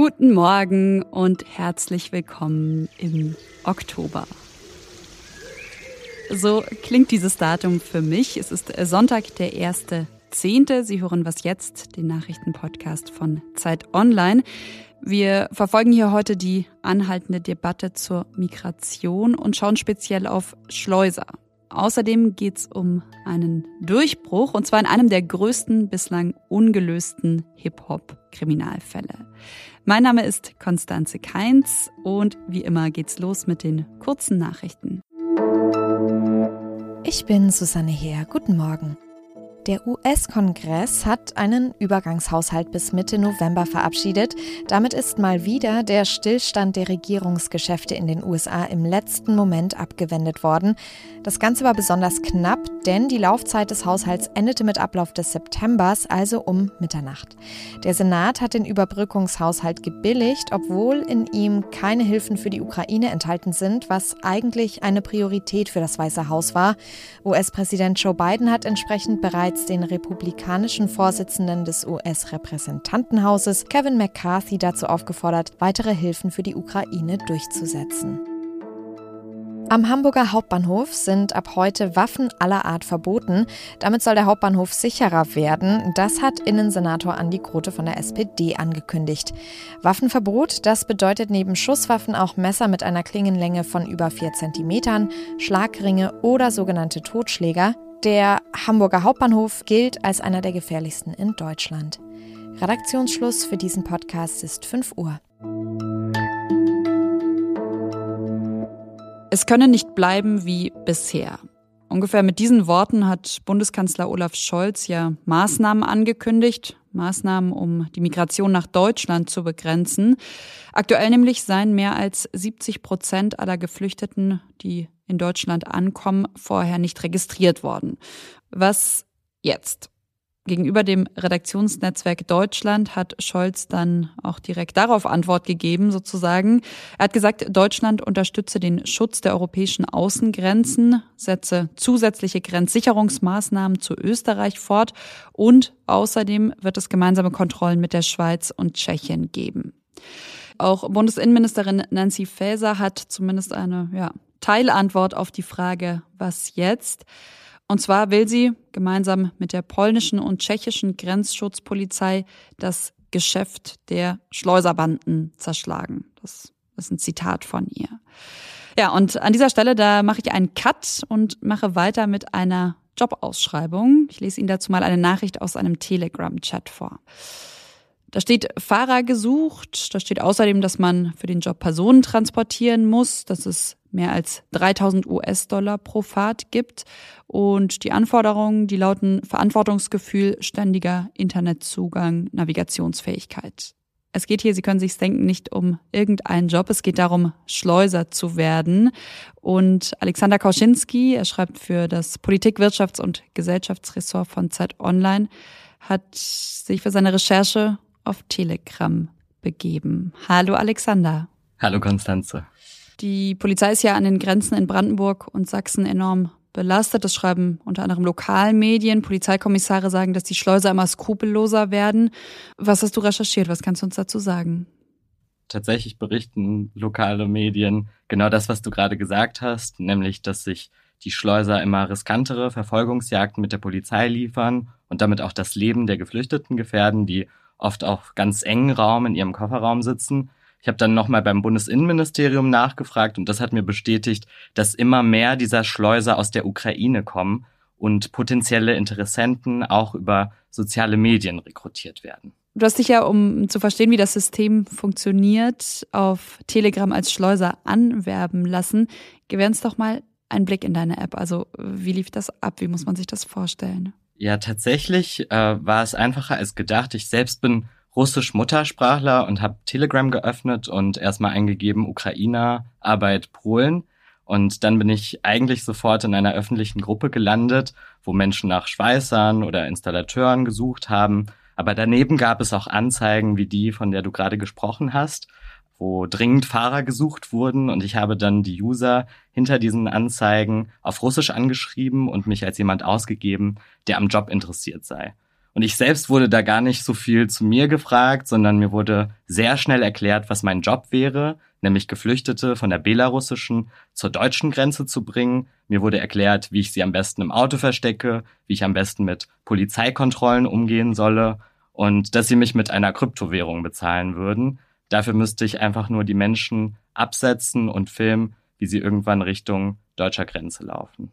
Guten Morgen und herzlich willkommen im Oktober. So klingt dieses Datum für mich. Es ist Sonntag, der 1.10. Sie hören was jetzt, den Nachrichtenpodcast von Zeit Online. Wir verfolgen hier heute die anhaltende Debatte zur Migration und schauen speziell auf Schleuser. Außerdem geht es um einen Durchbruch, und zwar in einem der größten bislang ungelösten Hip-Hop-Kriminalfälle. Mein Name ist Konstanze Keins und wie immer geht's los mit den kurzen Nachrichten. Ich bin Susanne Heer. Guten Morgen. Der US-Kongress hat einen Übergangshaushalt bis Mitte November verabschiedet. Damit ist mal wieder der Stillstand der Regierungsgeschäfte in den USA im letzten Moment abgewendet worden. Das Ganze war besonders knapp, denn die Laufzeit des Haushalts endete mit Ablauf des Septembers, also um Mitternacht. Der Senat hat den Überbrückungshaushalt gebilligt, obwohl in ihm keine Hilfen für die Ukraine enthalten sind, was eigentlich eine Priorität für das Weiße Haus war. US-Präsident Joe Biden hat entsprechend bereits bereits den republikanischen Vorsitzenden des US-Repräsentantenhauses Kevin McCarthy dazu aufgefordert, weitere Hilfen für die Ukraine durchzusetzen. Am Hamburger Hauptbahnhof sind ab heute Waffen aller Art verboten. Damit soll der Hauptbahnhof sicherer werden. Das hat Innensenator Andi Grote von der SPD angekündigt. Waffenverbot, das bedeutet neben Schusswaffen auch Messer mit einer Klingenlänge von über 4 cm, Schlagringe oder sogenannte Totschläger. Der Hamburger Hauptbahnhof gilt als einer der gefährlichsten in Deutschland. Redaktionsschluss für diesen Podcast ist 5 Uhr. Es könne nicht bleiben wie bisher. Ungefähr mit diesen Worten hat Bundeskanzler Olaf Scholz ja Maßnahmen angekündigt, Maßnahmen, um die Migration nach Deutschland zu begrenzen. Aktuell nämlich seien mehr als 70 Prozent aller Geflüchteten, die in Deutschland ankommen, vorher nicht registriert worden. Was jetzt? Gegenüber dem Redaktionsnetzwerk Deutschland hat Scholz dann auch direkt darauf Antwort gegeben, sozusagen. Er hat gesagt, Deutschland unterstütze den Schutz der europäischen Außengrenzen, setze zusätzliche Grenzsicherungsmaßnahmen zu Österreich fort und außerdem wird es gemeinsame Kontrollen mit der Schweiz und Tschechien geben. Auch Bundesinnenministerin Nancy Faeser hat zumindest eine ja, Teilantwort auf die Frage, was jetzt? Und zwar will sie gemeinsam mit der polnischen und tschechischen Grenzschutzpolizei das Geschäft der Schleuserbanden zerschlagen. Das ist ein Zitat von ihr. Ja, und an dieser Stelle, da mache ich einen Cut und mache weiter mit einer Jobausschreibung. Ich lese Ihnen dazu mal eine Nachricht aus einem Telegram-Chat vor. Da steht Fahrer gesucht. Da steht außerdem, dass man für den Job Personen transportieren muss, dass es mehr als 3000 US-Dollar pro Fahrt gibt. Und die Anforderungen, die lauten Verantwortungsgefühl, ständiger Internetzugang, Navigationsfähigkeit. Es geht hier, Sie können sich denken, nicht um irgendeinen Job. Es geht darum, Schleuser zu werden. Und Alexander Kauschinski, er schreibt für das Politik-, Wirtschafts- und Gesellschaftsressort von Zeit Online, hat sich für seine Recherche auf Telegram begeben. Hallo Alexander. Hallo Konstanze. Die Polizei ist ja an den Grenzen in Brandenburg und Sachsen enorm belastet. Das schreiben unter anderem Lokalmedien. Polizeikommissare sagen, dass die Schleuser immer skrupelloser werden. Was hast du recherchiert? Was kannst du uns dazu sagen? Tatsächlich berichten lokale Medien genau das, was du gerade gesagt hast, nämlich, dass sich die Schleuser immer riskantere Verfolgungsjagden mit der Polizei liefern und damit auch das Leben der Geflüchteten gefährden, die oft auch ganz engen Raum in ihrem Kofferraum sitzen. Ich habe dann nochmal beim Bundesinnenministerium nachgefragt und das hat mir bestätigt, dass immer mehr dieser Schleuser aus der Ukraine kommen und potenzielle Interessenten auch über soziale Medien rekrutiert werden. Du hast dich ja, um zu verstehen, wie das System funktioniert, auf Telegram als Schleuser anwerben lassen. Gewähr uns doch mal einen Blick in deine App. Also wie lief das ab? Wie muss man sich das vorstellen? Ja, tatsächlich äh, war es einfacher als gedacht. Ich selbst bin russisch Muttersprachler und habe Telegram geöffnet und erstmal eingegeben Ukrainer, Arbeit, Polen. Und dann bin ich eigentlich sofort in einer öffentlichen Gruppe gelandet, wo Menschen nach Schweißern oder Installateuren gesucht haben. Aber daneben gab es auch Anzeigen wie die, von der du gerade gesprochen hast, wo dringend Fahrer gesucht wurden. Und ich habe dann die User hinter diesen Anzeigen auf Russisch angeschrieben und mich als jemand ausgegeben, der am Job interessiert sei. Und ich selbst wurde da gar nicht so viel zu mir gefragt, sondern mir wurde sehr schnell erklärt, was mein Job wäre, nämlich Geflüchtete von der belarussischen zur deutschen Grenze zu bringen. Mir wurde erklärt, wie ich sie am besten im Auto verstecke, wie ich am besten mit Polizeikontrollen umgehen solle und dass sie mich mit einer Kryptowährung bezahlen würden. Dafür müsste ich einfach nur die Menschen absetzen und filmen, wie sie irgendwann Richtung deutscher Grenze laufen.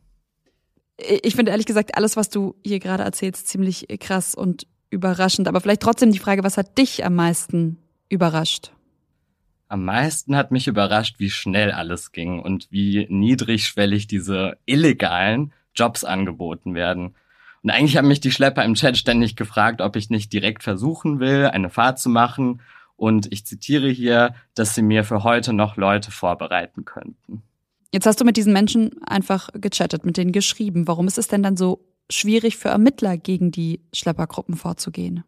Ich finde ehrlich gesagt alles, was du hier gerade erzählst, ziemlich krass und überraschend. Aber vielleicht trotzdem die Frage, was hat dich am meisten überrascht? Am meisten hat mich überrascht, wie schnell alles ging und wie niedrigschwellig diese illegalen Jobs angeboten werden. Und eigentlich haben mich die Schlepper im Chat ständig gefragt, ob ich nicht direkt versuchen will, eine Fahrt zu machen. Und ich zitiere hier, dass sie mir für heute noch Leute vorbereiten könnten. Jetzt hast du mit diesen Menschen einfach gechattet, mit denen geschrieben. Warum ist es denn dann so schwierig für Ermittler, gegen die Schleppergruppen vorzugehen?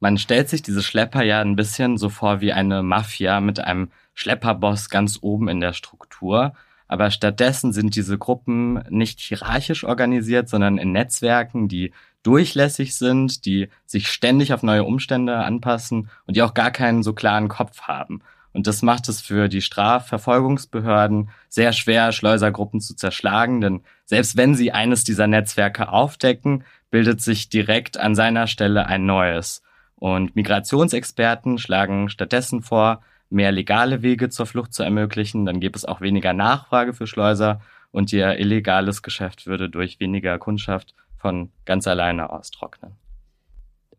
Man stellt sich diese Schlepper ja ein bisschen so vor wie eine Mafia mit einem Schlepperboss ganz oben in der Struktur. Aber stattdessen sind diese Gruppen nicht hierarchisch organisiert, sondern in Netzwerken, die durchlässig sind, die sich ständig auf neue Umstände anpassen und die auch gar keinen so klaren Kopf haben. Und das macht es für die Strafverfolgungsbehörden sehr schwer, Schleusergruppen zu zerschlagen, denn selbst wenn sie eines dieser Netzwerke aufdecken, bildet sich direkt an seiner Stelle ein neues. Und Migrationsexperten schlagen stattdessen vor, mehr legale Wege zur Flucht zu ermöglichen. Dann gäbe es auch weniger Nachfrage für Schleuser und ihr illegales Geschäft würde durch weniger Kundschaft von ganz alleine austrocknen.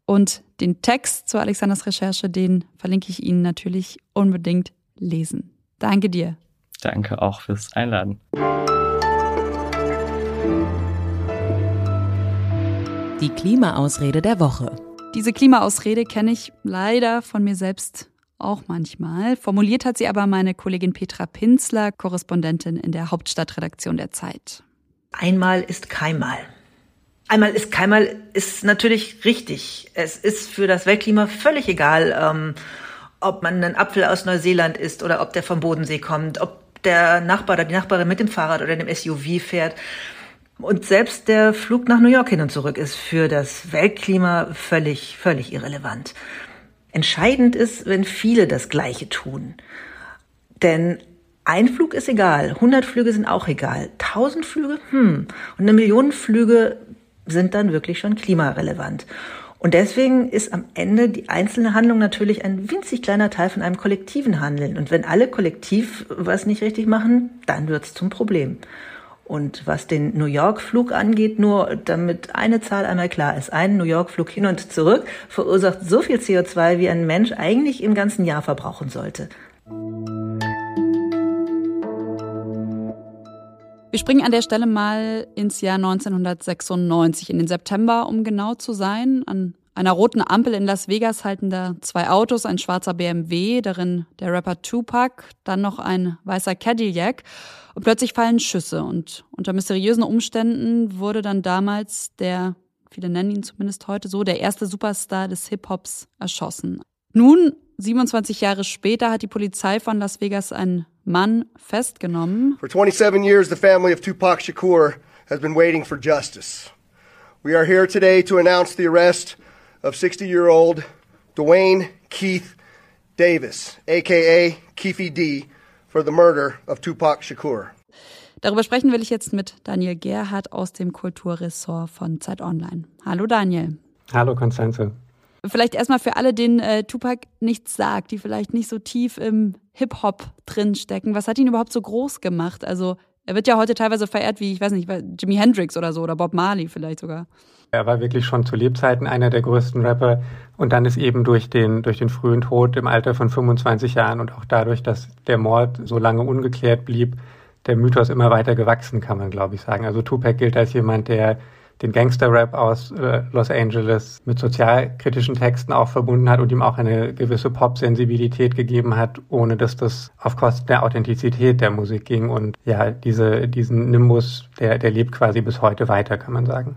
Und den Text zu Alexanders Recherche, den verlinke ich Ihnen natürlich unbedingt lesen. Danke dir. Danke auch fürs Einladen. Die Klimaausrede der Woche. Diese Klimaausrede kenne ich leider von mir selbst auch manchmal. Formuliert hat sie aber meine Kollegin Petra Pinzler, Korrespondentin in der Hauptstadtredaktion der Zeit. Einmal ist keinmal. Einmal ist keinmal ist natürlich richtig. Es ist für das Weltklima völlig egal, ähm, ob man einen Apfel aus Neuseeland isst oder ob der vom Bodensee kommt, ob der Nachbar oder die Nachbarin mit dem Fahrrad oder dem SUV fährt. Und selbst der Flug nach New York hin und zurück ist für das Weltklima völlig, völlig irrelevant. Entscheidend ist, wenn viele das Gleiche tun. Denn ein Flug ist egal, 100 Flüge sind auch egal, 1000 Flüge, hm, und eine Million Flüge sind dann wirklich schon klimarelevant. Und deswegen ist am Ende die einzelne Handlung natürlich ein winzig kleiner Teil von einem kollektiven Handeln. Und wenn alle kollektiv was nicht richtig machen, dann wird's zum Problem. Und was den New York-Flug angeht, nur damit eine Zahl einmal klar ist, ein New York-Flug hin und zurück verursacht so viel CO2, wie ein Mensch eigentlich im ganzen Jahr verbrauchen sollte. Wir springen an der Stelle mal ins Jahr 1996, in den September, um genau zu sein. An einer roten Ampel in Las Vegas halten da zwei Autos, ein schwarzer BMW, darin der Rapper Tupac, dann noch ein weißer Cadillac. Und plötzlich fallen Schüsse. Und unter mysteriösen Umständen wurde dann damals der, viele nennen ihn zumindest heute so, der erste Superstar des Hip-Hops erschossen. Nun, 27 Jahre später, hat die Polizei von Las Vegas einen Mann festgenommen. For 27 years, the family of Tupac Shakur has been waiting for justice. We are here today to announce the arrest of 60-year-old Dwayne Keith Davis, aka Keefe D, for the murder of Tupac Shakur. Darüber sprechen will ich jetzt mit Daniel Gerhardt aus dem Kulturressort von Zeit Online. Hallo Daniel. Hallo Konstanze. Vielleicht erstmal für alle, denen äh, Tupac nichts sagt, die vielleicht nicht so tief im Hip-Hop drinstecken. Was hat ihn überhaupt so groß gemacht? Also er wird ja heute teilweise verehrt wie, ich weiß nicht, Jimi Hendrix oder so oder Bob Marley vielleicht sogar. Er war wirklich schon zu Lebzeiten einer der größten Rapper und dann ist eben durch den, durch den frühen Tod im Alter von 25 Jahren und auch dadurch, dass der Mord so lange ungeklärt blieb, der Mythos immer weiter gewachsen, kann man glaube ich sagen. Also Tupac gilt als jemand, der den Gangster-Rap aus äh, Los Angeles mit sozialkritischen Texten auch verbunden hat und ihm auch eine gewisse Pop-Sensibilität gegeben hat, ohne dass das auf Kosten der Authentizität der Musik ging. Und ja, diese, diesen Nimbus, der, der lebt quasi bis heute weiter, kann man sagen.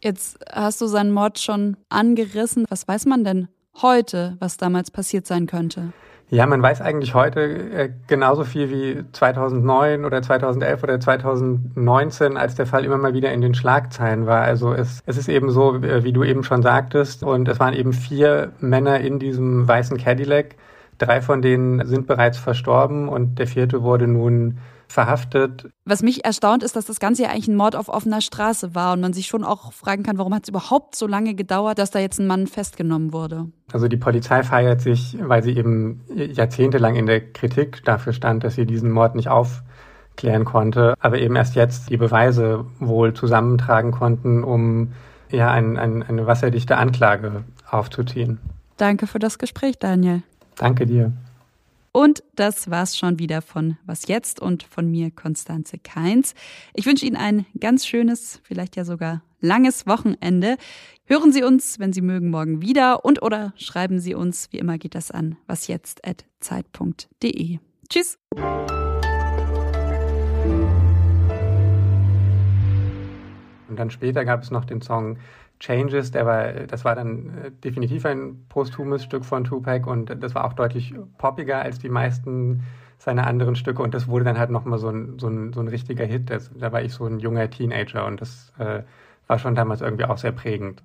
Jetzt hast du seinen Mord schon angerissen. Was weiß man denn heute, was damals passiert sein könnte? Ja, man weiß eigentlich heute äh, genauso viel wie 2009 oder 2011 oder 2019, als der Fall immer mal wieder in den Schlagzeilen war. Also es, es ist eben so, äh, wie du eben schon sagtest, und es waren eben vier Männer in diesem weißen Cadillac. Drei von denen sind bereits verstorben und der vierte wurde nun verhaftet. Was mich erstaunt ist, dass das Ganze ja eigentlich ein Mord auf offener Straße war und man sich schon auch fragen kann, warum hat es überhaupt so lange gedauert, dass da jetzt ein Mann festgenommen wurde. Also die Polizei feiert sich, weil sie eben jahrzehntelang in der Kritik dafür stand, dass sie diesen Mord nicht aufklären konnte, aber eben erst jetzt die Beweise wohl zusammentragen konnten, um ja ein, ein, eine wasserdichte Anklage aufzuziehen. Danke für das Gespräch, Daniel. Danke dir. Und das war's schon wieder von Was jetzt und von mir, Konstanze Keins. Ich wünsche Ihnen ein ganz schönes, vielleicht ja sogar langes Wochenende. Hören Sie uns, wenn Sie mögen, morgen wieder und oder schreiben Sie uns, wie immer geht das an, wasjetzt.zeit.de. Tschüss! Und dann später gab es noch den Song Changes, der war, das war dann äh, definitiv ein posthumes Stück von Tupac und das war auch deutlich poppiger als die meisten seiner anderen Stücke und das wurde dann halt nochmal so ein, so, ein, so ein richtiger Hit. Das, da war ich so ein junger Teenager und das äh, war schon damals irgendwie auch sehr prägend.